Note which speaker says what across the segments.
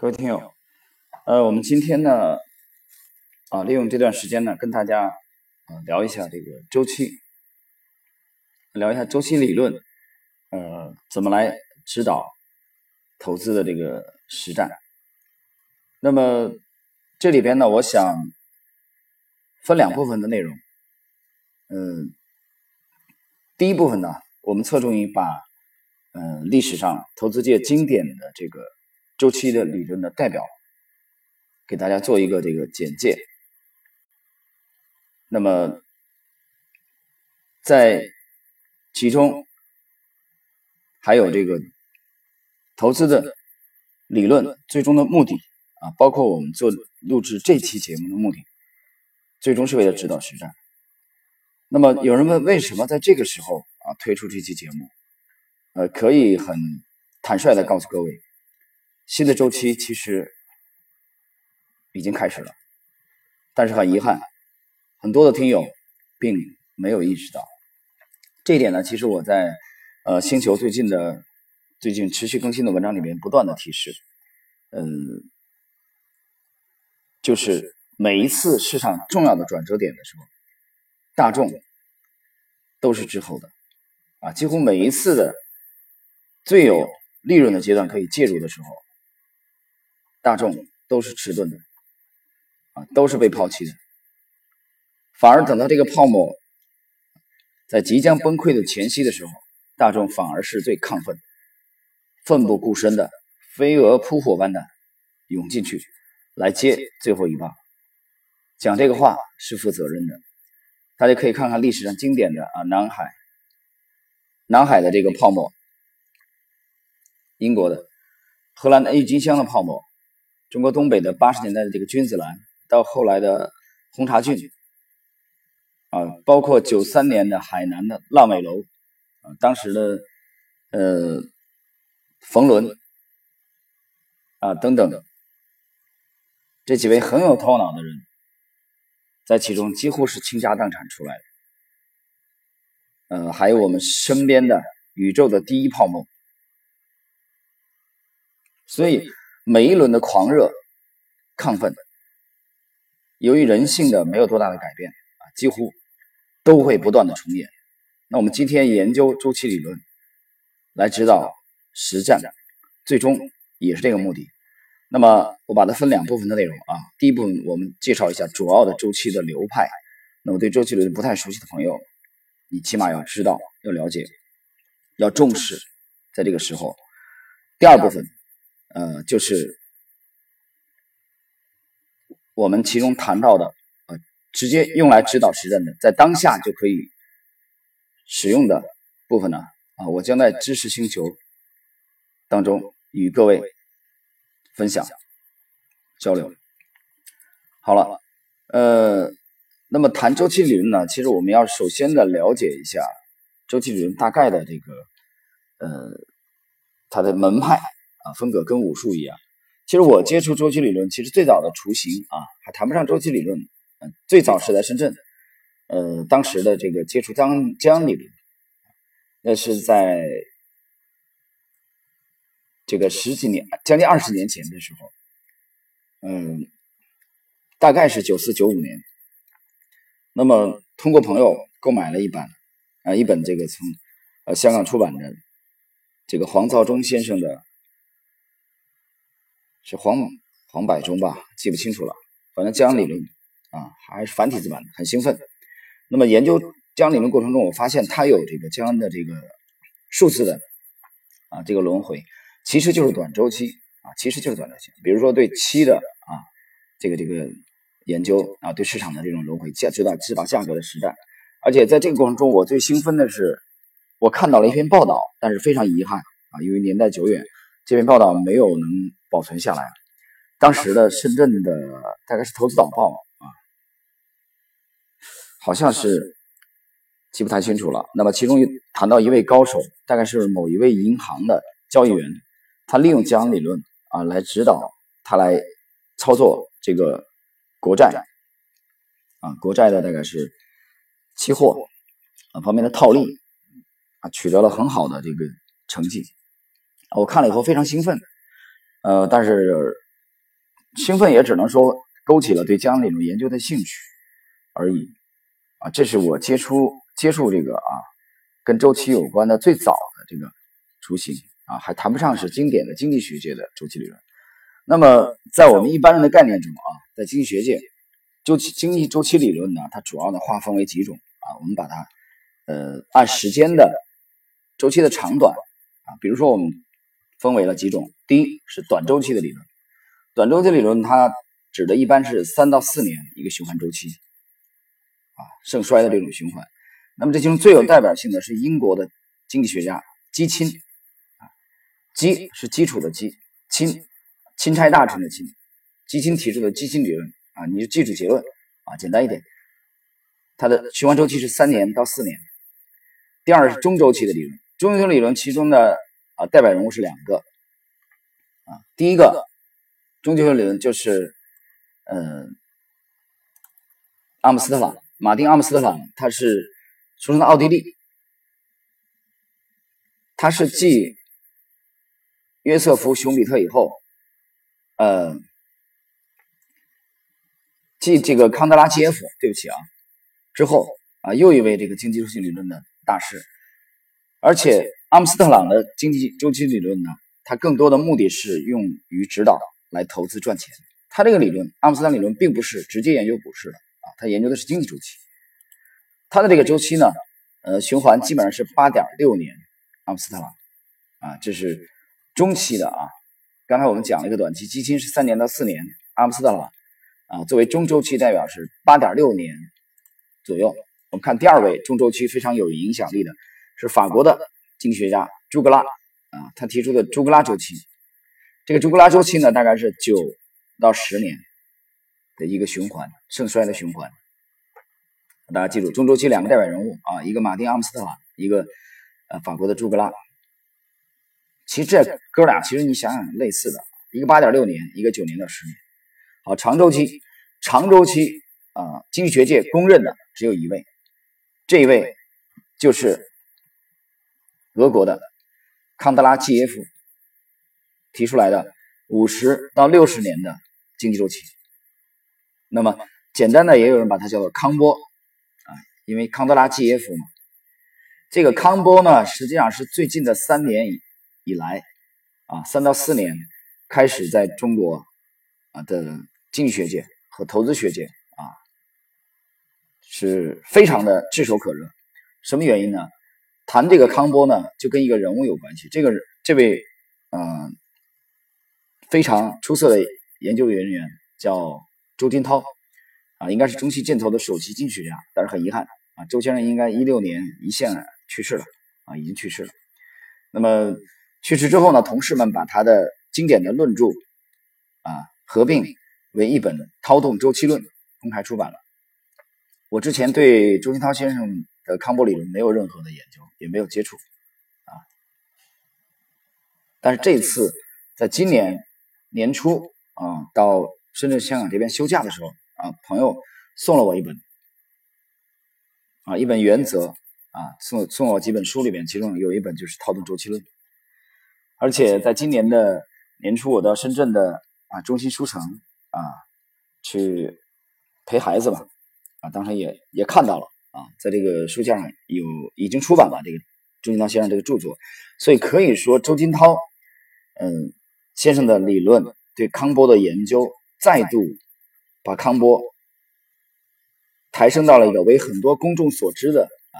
Speaker 1: 各位听友，呃，我们今天呢，啊，利用这段时间呢，跟大家啊聊一下这个周期，聊一下周期理论，呃，怎么来指导投资的这个实战。那么这里边呢，我想分两部分的内容，嗯，第一部分呢，我们侧重于把，嗯，历史上投资界经典的这个。周期的理论的代表，给大家做一个这个简介。那么，在其中还有这个投资的理论最终的目的啊，包括我们做录制这期节目的目的，最终是为了指导实战。那么有人问，为什么在这个时候啊推出这期节目？呃，可以很坦率的告诉各位。新的周期其实已经开始了，但是很遗憾，很多的听友并没有意识到这一点呢。其实我在呃星球最近的最近持续更新的文章里面不断的提示，嗯，就是每一次市场重要的转折点的时候，大众都是滞后的啊，几乎每一次的最有利润的阶段可以介入的时候。大众都是迟钝的，啊，都是被抛弃的。反而等到这个泡沫在即将崩溃的前夕的时候，大众反而是最亢奋、奋不顾身的，飞蛾扑火般的涌进去来接最后一棒。讲这个话是负责任的。大家可以看看历史上经典的啊，南海，南海的这个泡沫，英国的、荷兰的郁金香的泡沫。中国东北的八十年代的这个君子兰，到后来的红茶郡，啊，包括九三年的海南的浪尾楼，啊，当时的呃冯仑，啊等等，这几位很有头脑的人，在其中几乎是倾家荡产出来的，呃，还有我们身边的宇宙的第一泡沫，所以。每一轮的狂热、亢奋，由于人性的没有多大的改变啊，几乎都会不断的重演。那我们今天研究周期理论，来指导实战，最终也是这个目的。那么我把它分两部分的内容啊，第一部分我们介绍一下主要的周期的流派。那么对周期理论不太熟悉的朋友，你起码要知道、要了解、要重视，在这个时候。第二部分。呃，就是我们其中谈到的，呃，直接用来指导实战的，在当下就可以使用的部分呢，啊，我将在知识星球当中与各位分享交流。好了，呃，那么谈周期理论呢，其实我们要首先的了解一下周期理论大概的这个，呃，它的门派。啊，风格跟武术一样。其实我接触周期理论，其实最早的雏形啊，还谈不上周期理论。嗯，最早是在深圳，呃，当时的这个接触江江理论，那是在这个十几年，将近二十年前的时候，嗯，大概是九四九五年。那么通过朋友购买了一版，啊，一本这个从呃香港出版的这个黄兆忠先生的。是黄黄百中吧，记不清楚了。反正江理论啊，还是繁体字版的，很兴奋。那么研究江理论过程中，我发现它有这个江的这个数字的啊，这个轮回其实就是短周期啊，其实就是短周期。比如说对期的啊，这个这个研究啊，对市场的这种轮回，价知道知道价格的实战。而且在这个过程中，我最兴奋的是，我看到了一篇报道，但是非常遗憾啊，因为年代久远，这篇报道没有能。保存下来当时的深圳的大概是《投资导报》啊，好像是记不太清楚了。那么其中谈到一位高手，大概是某一位银行的交易员，他利用江理论啊来指导他来操作这个国债啊，国债的大概是期货啊方面的套利啊，取得了很好的这个成绩。我看了以后非常兴奋。呃，但是兴奋也只能说勾起了对江理论研究的兴趣而已啊。这是我接触接触这个啊跟周期有关的最早的这个雏形啊，还谈不上是经典的经济学界的周期理论。那么在我们一般人的概念中啊，在经济学界，周期经济周期理论呢，它主要呢划分为几种啊，我们把它呃按时间的周期的长短啊，比如说我们分为了几种，第一是短周期的理论。短周期理论，它指的一般是三到四年一个循环周期，啊，盛衰的这种循环。那么这其中最有代表性的是英国的经济学家基钦，啊，基是基础的基，钦，钦差大臣的钦，基钦提出的基钦理论，啊，你就记住结论，啊，简单一点，它的循环周期是三年到四年。第二是中周期的理论，中周期理论其中的啊代表人物是两个，啊，第一个。中期理论就是，嗯，阿姆斯特朗，马丁·阿姆斯特朗，他是出生在奥地利，他是继约瑟夫·熊彼特以后，呃，继这个康德拉基耶夫，对不起啊，之后啊，又一位这个经济周期理论的大师，而且阿姆斯特朗的经济周期理论呢，它更多的目的是用于指导。来投资赚钱，他这个理论，阿姆斯特朗理论并不是直接研究股市的啊，他研究的是经济周期。他的这个周期呢，呃，循环基本上是八点六年。阿姆斯特朗啊，这是中期的啊。刚才我们讲了一个短期，基金是三年到四年。阿姆斯特朗啊，作为中周期代表是八点六年左右。我们看第二位中周期非常有影响力的是法国的经济学家朱格拉啊，他提出的朱格拉周期。这个朱格拉周期呢，大概是九到十年的一个循环，盛衰的循环。大家记住，中周期两个代表人物啊，一个马丁·阿姆斯特朗，一个呃法国的朱格拉。其实这哥俩其实你想想类似的，一个八点六年，一个九年到十年。好，长周期，长周期啊，经济学界公认的只有一位，这一位就是俄国的康德拉季耶夫。提出来的五十到六十年的经济周期，那么简单的也有人把它叫做康波啊，因为康德拉季耶夫嘛。这个康波呢，实际上是最近的三年以以来啊，三到四年开始在中国啊的经济学界和投资学界啊是非常的炙手可热。什么原因呢？谈这个康波呢，就跟一个人物有关系。这个这位嗯。非常出色的研究人员叫周金涛啊，应该是中期建投的首席经济学家，但是很遗憾啊，周先生应该一六年一线去世了啊，已经去世了。那么去世之后呢，同事们把他的经典的论著啊合并为一本《涛动周期论》公开出版了。我之前对周金涛先生康波理论没有任何的研究，也没有接触啊，但是这次在今年。年初啊，到深圳、香港这边休假的时候啊，朋友送了我一本啊，一本原则啊，送送我几本书里面，其中有一本就是《套动周期论》，而且在今年的年初，我到深圳的啊中心书城啊去陪孩子吧啊，当时也也看到了啊，在这个书架上有已经出版了这个周金涛先生这个著作，所以可以说周金涛嗯。先生的理论对康波的研究，再度把康波抬升到了一个为很多公众所知的啊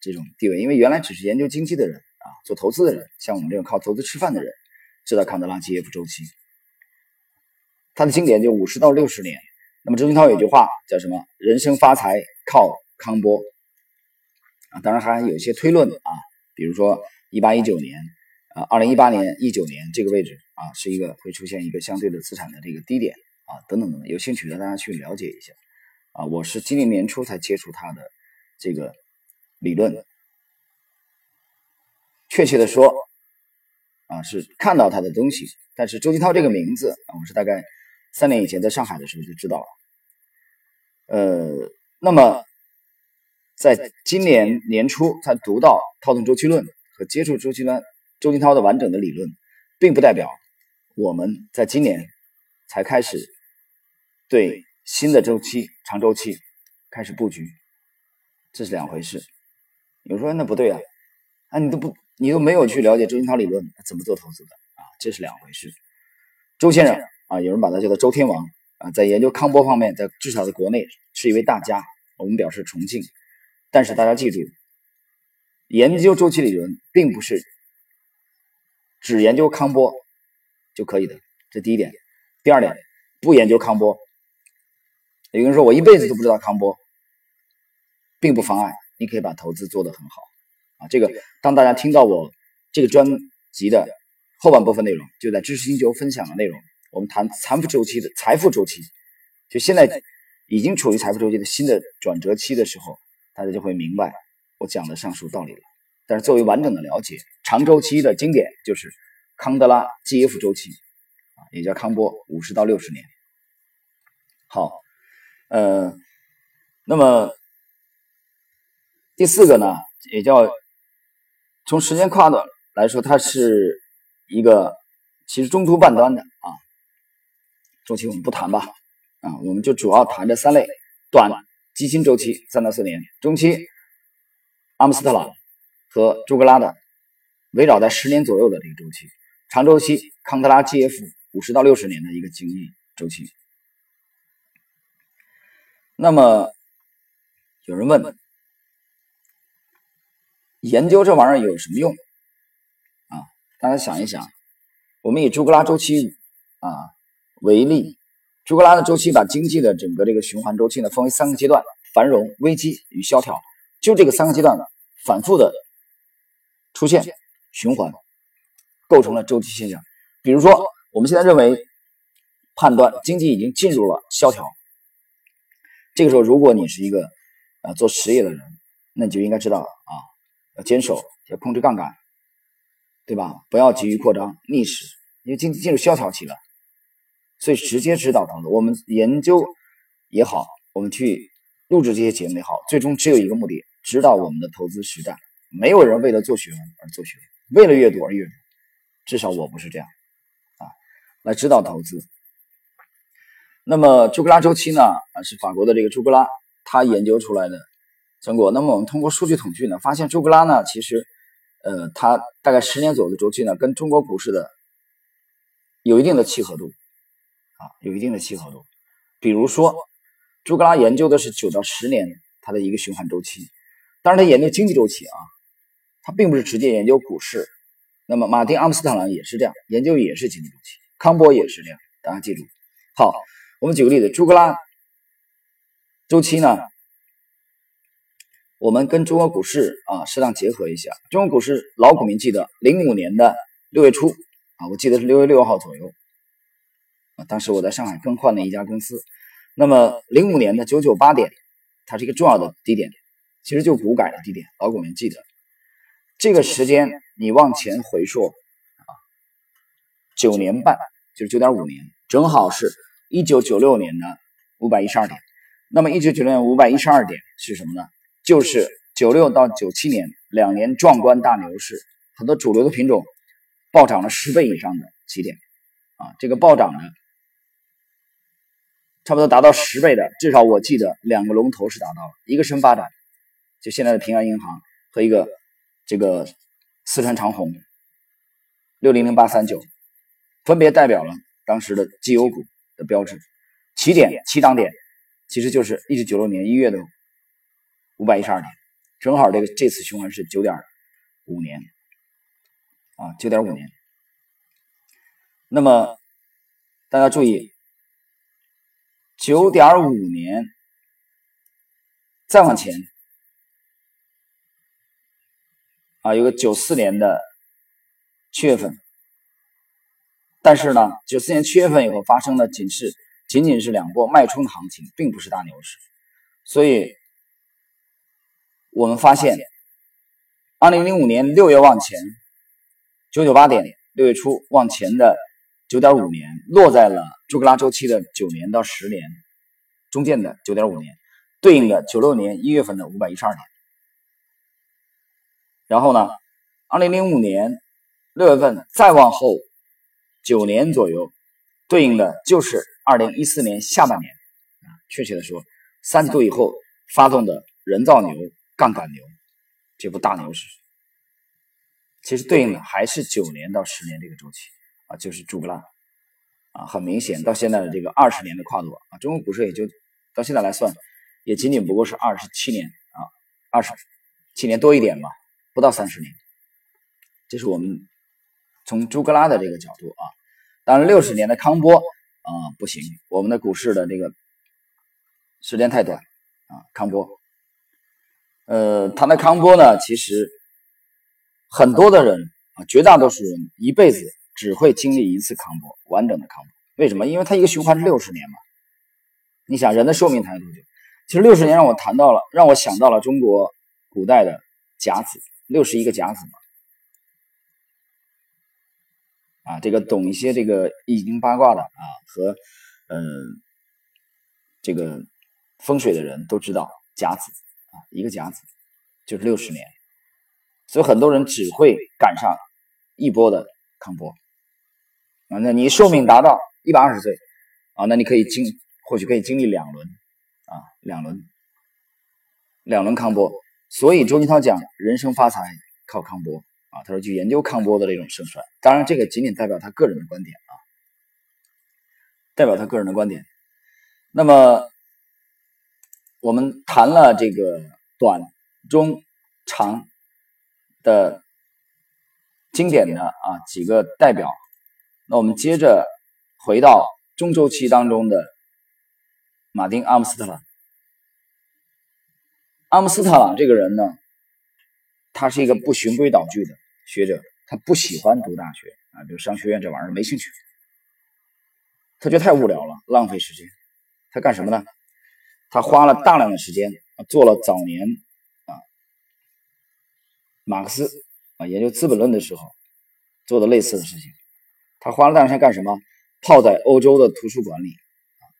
Speaker 1: 这种地位。因为原来只是研究经济的人啊，做投资的人，像我们这种靠投资吃饭的人，知道康德拉基耶夫周期。他的经典就五十到六十年。那么周金涛有句话叫什么？人生发财靠康波啊。当然还有一些推论啊，比如说一八一九年。啊，二零一八年、一九年这个位置啊，是一个会出现一个相对的资产的这个低点啊，等等等等，有兴趣的大家去了解一下啊。我是今年年初才接触他的这个理论，确切的说啊，是看到他的东西，但是周金涛这个名字啊，我是大概三年以前在上海的时候就知道了。呃，那么在今年年初才读到套动周期论和接触周期论。周金涛的完整的理论，并不代表我们在今年才开始对新的周期、长周期开始布局，这是两回事。有人说那不对啊，啊你都不你都没有去了解周金涛理论怎么做投资的啊，这是两回事。周先生啊，有人把他叫做周天王啊，在研究康波方面，在至少在国内是一位大家，我们表示崇敬。但是大家记住，研究周期理论并不是只研究康波就可以的，这第一点。第二点，不研究康波，有人说我一辈子都不知道康波，并不妨碍你可以把投资做得很好啊。这个当大家听到我这个专辑的后半部分内容，就在知识星球分享的内容，我们谈财富周期的财富周期，就现在已经处于财富周期的新的转折期的时候，大家就会明白我讲的上述道理了。但是作为完整的了解，长周期的经典就是康德拉 GF 周期啊。也叫康波，五十到六十年。好，呃，那么第四个呢，也叫从时间跨度来说，它是一个其实中途半端的啊。周期我们不谈吧，啊，我们就主要谈这三类：短基金周期三到四年，中期阿姆斯特朗和朱格拉的围绕在十年左右的这个周期，长周期康德拉 GF。五十到六十年的一个经济周期。那么有人问：研究这玩意儿有什么用？啊，大家想一想，我们以朱格拉周期啊为例，朱格拉的周期把经济的整个这个循环周期呢分为三个阶段：繁荣、危机与萧条。就这个三个阶段呢，反复的出现循环，构成了周期现象。比如说。我们现在认为，判断经济已经进入了萧条。这个时候，如果你是一个呃做实业的人，那你就应该知道啊，要坚守，要控制杠杆，对吧？不要急于扩张逆势，因为经济进入萧条期了。所以，直接指导投资，我们研究也好，我们去录制这些节目也好，最终只有一个目的：指导我们的投资实战。没有人为了做学问而做学问，为了阅读而阅读。至少我不是这样。啊来指导投资。那么朱格拉周期呢？啊，是法国的这个朱格拉他研究出来的成果。那么我们通过数据统计呢，发现朱格拉呢，其实，呃，他大概十年左右的周期呢，跟中国股市的有一定的契合度，啊，有一定的契合度。比如说，朱格拉研究的是九到十年它的一个循环周期，当然他研究经济周期啊，他并不是直接研究股市。那么马丁阿姆斯特朗也是这样，研究也是经济周期。康波也是这样，大家记住。好，我们举个例子，朱格拉周期呢，我们跟中国股市啊适当结合一下。中国股市老股民记得，零五年的六月初啊，我记得是六月六号左右当时我在上海更换了一家公司。那么零五年的九九八点，它是一个重要的低点，其实就股改的低点。老股民记得，这个时间你往前回溯啊。九年半就是九点五年，正好是一九九六年的五百一十二点。那么一九九六年五百一十二点是什么呢？就是九六到九七年两年壮观大牛市，很多主流的品种暴涨了十倍以上的起点啊！这个暴涨呢，差不多达到十倍的，至少我记得两个龙头是达到了，一个深发展，就现在的平安银行和一个这个四川长虹六零零八三九。分别代表了当时的绩优股的标志，起点起涨点其实就是一九九六年一月的五百一十二点，正好这个这次循环是九点五年啊，九点五年。那么大家注意，九点五年再往前啊，有个九四年的七月份。但是呢，九四年七月份以后发生的仅是仅仅是两波脉冲的行情，并不是大牛市。所以，我们发现，二零零五年六月往前九九八点，六月初往前的九点五年，落在了朱格拉周期的九年到十年中间的九点五年，对应的九六年一月份的五百一十二点。然后呢，二零零五年六月份再往后。九年左右，对应的就是二零一四年下半年啊，确切的说，三季度以后发动的人造牛、杠杆牛这部大牛市，其实对应的还是九年到十年这个周期啊，就是朱格拉啊，很明显到现在的这个二十年的跨度啊，中国股市也就到现在来算，也仅仅不过是二十七年啊，二十七年多一点吧，不到三十年，这是我们从朱格拉的这个角度啊。当然，六十年的康波啊不行，我们的股市的这个时间太短啊。康波，呃，谈到康波呢，其实很多的人啊，绝大多数人一辈子只会经历一次康波，完整的康波。为什么？因为它一个循环是六十年嘛。你想，人的寿命谈多久？其实六十年让我谈到了，让我想到了中国古代的甲子，六十一个甲子嘛。啊，这个懂一些这个易经八卦的啊，和嗯这个风水的人都知道甲子啊，一个甲子就是六十年，所以很多人只会赶上一波的康波啊。那你寿命达到一百二十岁啊，那你可以经或许可以经历两轮啊，两轮两轮康波。所以周金涛讲人生发财靠康波。啊，他说去研究康波的这种盛衰，当然这个仅仅代表他个人的观点啊，代表他个人的观点。那么我们谈了这个短、中、长的经典的啊几个代表，那我们接着回到中周期当中的马丁·阿姆斯特朗。阿姆斯特朗这个人呢，他是一个不循规蹈矩的。学者他不喜欢读大学啊，比如商学院这玩意儿没兴趣，他觉得太无聊了，浪费时间。他干什么呢？他花了大量的时间做了早年啊马克思啊研究《资本论》的时候做的类似的事情。他花了大量时间干什么？泡在欧洲的图书馆里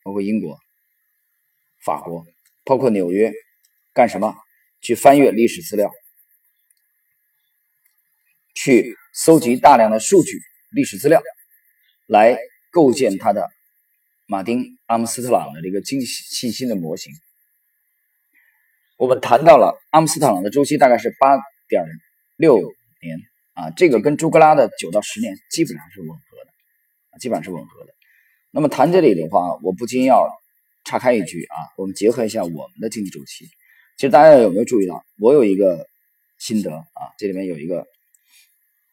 Speaker 1: 包括英国、法国，包括纽约，干什么？去翻阅历史资料。去搜集大量的数据、历史资料，来构建他的马丁·阿姆斯特朗的这个经济信心的模型。我们谈到了阿姆斯特朗的周期大概是八点六年啊，这个跟朱格拉的九到十年基本上是吻合，基本上是吻合的。那么谈这里的话，我不禁要岔开一句啊，我们结合一下我们的经济周期。其实大家有没有注意到，我有一个心得啊，这里面有一个。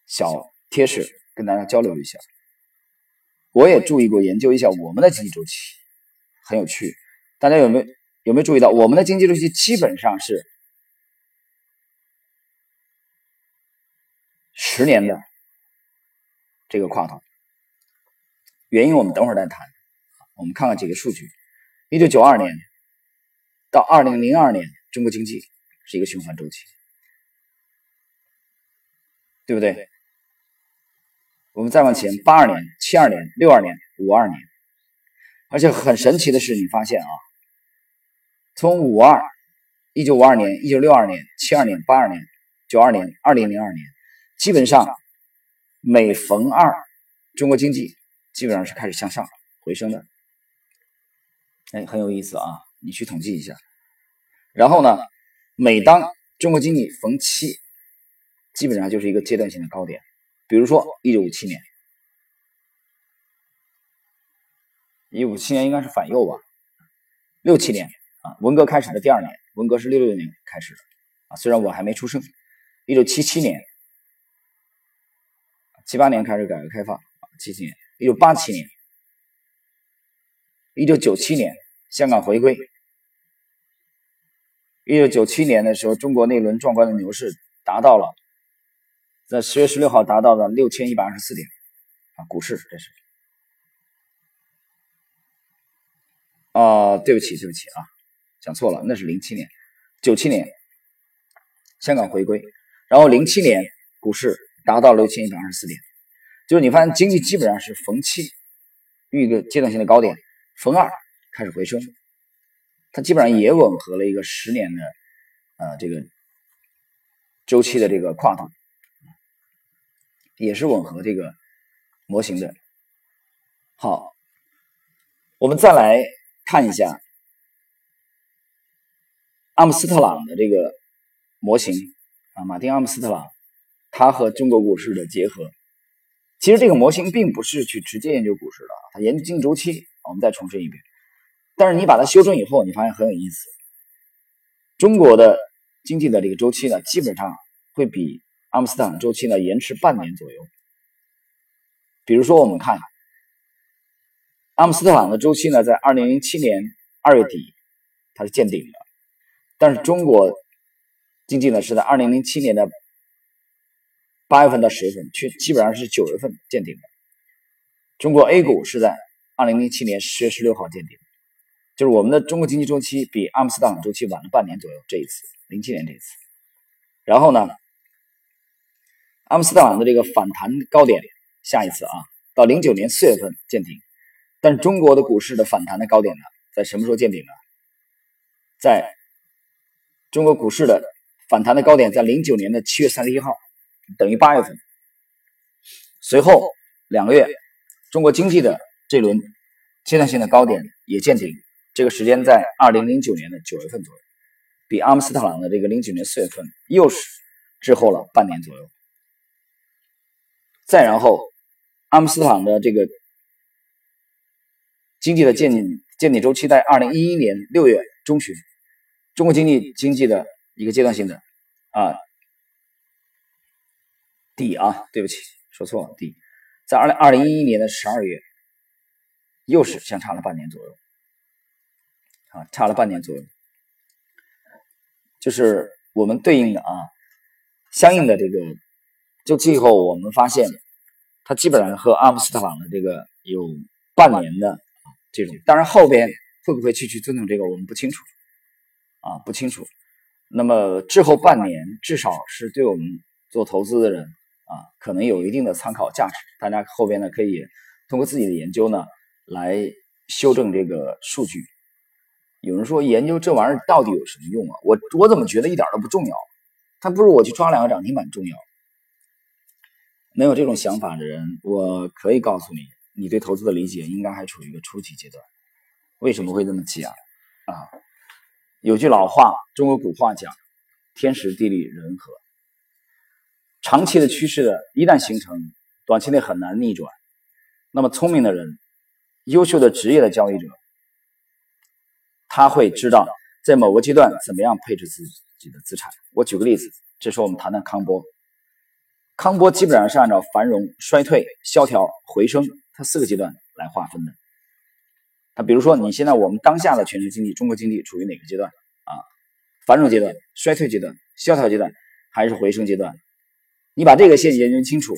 Speaker 1: 小贴士跟大家交流一下，我也注意过研究一下我们的经济周期，很有趣。大家有没有有没有注意到我们的经济周期基本上是十年的这个跨度？原因我们等会儿再谈。我们看看几个数据：一九九二年到二零零二年，中国经济是一个循环周期，对不对？我们再往前，八二年、七二年、六二年、五二年，而且很神奇的是，你发现啊，从五二、一九五二年、一九六二年、七二年、八二年、九二年、二零零二年，基本上每逢二，中国经济基本上是开始向上回升的。哎，很有意思啊，你去统计一下。然后呢，每当中国经济逢七，基本上就是一个阶段性的高点。比如说，一九五七年，一九五七年应该是反右吧？六七年啊，文革开始的第二年，文革是六六年开始的啊，虽然我还没出生。一九七七年，七八年开始改革开放啊，七七年，一九八七年，一九九七年香港回归，一九九七年的时候，中国那轮壮观的牛市达到了。在十月十六号达到了六千一百二十四点啊，股市这是啊，对不起对不起啊，讲错了，那是零七年，九七年香港回归，然后零七年股市达到六千一百二十四点，就是你发现经济基本上是逢七遇一个阶段性的高点，逢二开始回升，它基本上也吻合了一个十年的呃这个周期的这个跨度。也是吻合这个模型的。好，我们再来看一下阿姆斯特朗的这个模型啊，马丁·阿姆斯特朗，他和中国股市的结合。其实这个模型并不是去直接研究股市的，它研究经济周期。我们再重申一遍，但是你把它修正以后，你发现很有意思。中国的经济的这个周期呢，基本上会比阿姆斯特朗周期呢延迟半年左右。比如说，我们看阿姆斯特朗的周期呢，在二零零七年二月底它是见顶的，但是中国经济呢是在二零零七年的。八月份到十月份，去基本上是九月份见顶的。中国 A 股是在二零零七年十月十六号见顶，就是我们的中国经济周期比阿姆斯特朗周期晚了半年左右。这一次，零七年这一次，然后呢，阿姆斯特朗的这个反弹高点，下一次啊，到零九年四月份见顶，但是中国的股市的反弹的高点呢，在什么时候见顶呢？在中国股市的反弹的高点在零九年的七月三十一号。等于八月份，随后两个月，中国经济的这轮阶段性的高点也见顶，这个时间在二零零九年的九月份左右，比阿姆斯特朗的这个零九年四月份又是滞后了半年左右。再然后，阿姆斯特朗的这个经济的见见顶周期在二零一一年六月中旬，中国经济经济的一个阶段性的啊。底啊，对不起，说错了。底在二零二零一一年的十二月，又是相差了半年左右，啊，差了半年左右，就是我们对应的啊，相应的这个就最后，我们发现它基本上和阿姆斯特朗的这个有半年的这种，当然后边会不会继续尊重这个，我们不清楚，啊，不清楚。那么滞后半年，至少是对我们做投资的人。啊，可能有一定的参考价值，大家后边呢可以通过自己的研究呢来修正这个数据。有人说研究这玩意儿到底有什么用啊？我我怎么觉得一点都不重要？他不如我去抓两个涨停板重要。没有这种想法的人，我可以告诉你，你对投资的理解应该还处于一个初级阶段。为什么会这么讲啊？有句老话，中国古话讲：天时地利人和。长期的趋势的一旦形成，短期内很难逆转。那么聪明的人，优秀的职业的交易者，他会知道在某个阶段怎么样配置自己的资产。我举个例子，这时候我们谈谈康波。康波基本上是按照繁荣、衰退、萧条、回升，它四个阶段来划分的。那比如说，你现在我们当下的全球经济，中国经济处于哪个阶段啊？繁荣阶段、衰退阶段、萧条阶段，还是回升阶段？你把这个线研究清楚，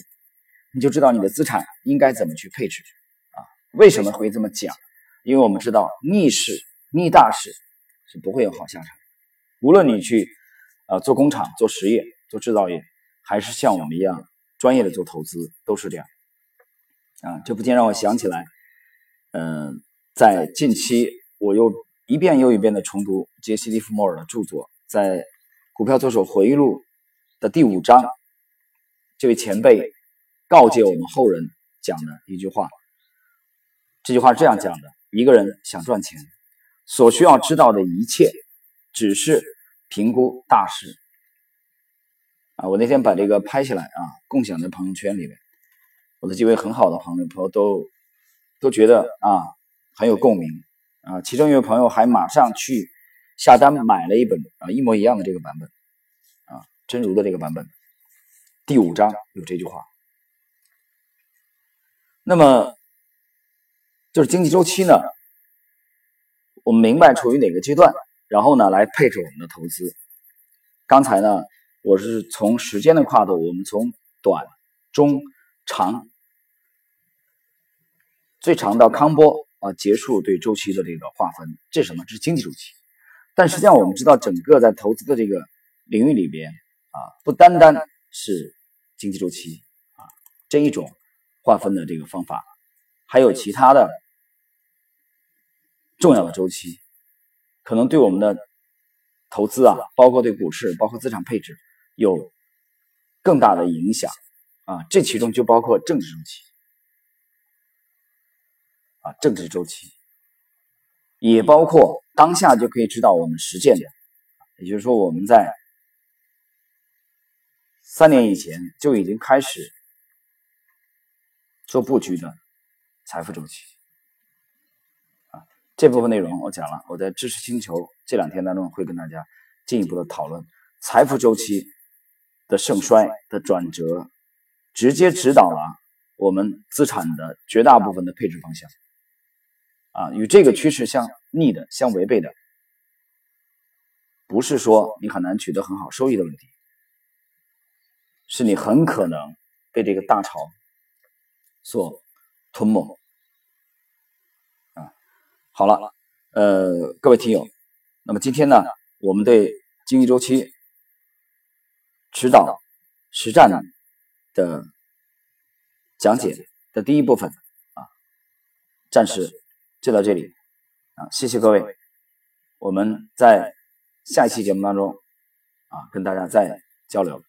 Speaker 1: 你就知道你的资产应该怎么去配置啊？为什么会这么讲？因为我们知道逆势逆大势是不会有好下场。无论你去呃做工厂、做实业、做制造业，还是像我们一样专业的做投资，都是这样啊。这不禁让我想起来，嗯，在近期我又一遍又一遍的重读杰西·利弗莫尔的著作，在《股票作手回忆录》的第五章。这位前辈告诫我们后人讲的一句话，这句话是这样讲的：一个人想赚钱，所需要知道的一切，只是评估大势。啊，我那天把这个拍下来啊，共享在朋友圈里面，我的几位很好的朋友朋友都都觉得啊很有共鸣啊，其中一位朋友还马上去下单买了一本啊一模一样的这个版本啊真如的这个版本。第五章有这句话，那么就是经济周期呢，我们明白处于哪个阶段，然后呢来配置我们的投资。刚才呢，我是从时间的跨度，我们从短、中、长，最长到康波啊结束对周期的这个划分，这是什么？这是经济周期。但实际上我们知道，整个在投资的这个领域里边啊，不单单是经济周期啊，这一种划分的这个方法，还有其他的重要的周期，可能对我们的投资啊，包括对股市、包括资产配置有更大的影响啊。这其中就包括政治周期啊，政治周期也包括当下就可以知道我们实践的，也就是说我们在三年以前就已经开始做布局的财富周期。啊，这部分内容我讲了，我在知识星球这两天当中会跟大家进一步的讨论财富周期的盛衰的转折，直接指导了我们资产的绝大部分的配置方向。啊，与这个趋势相逆的、相违背的，不是说你很难取得很好收益的问题，是你很可能被这个大潮所吞没。啊，好了，呃，各位听友，那么今天呢，我们对经济周期指导实战的讲解的第一部分啊，暂时。就到这里啊，谢谢各位，我们在下一期节目当中啊，跟大家再交流。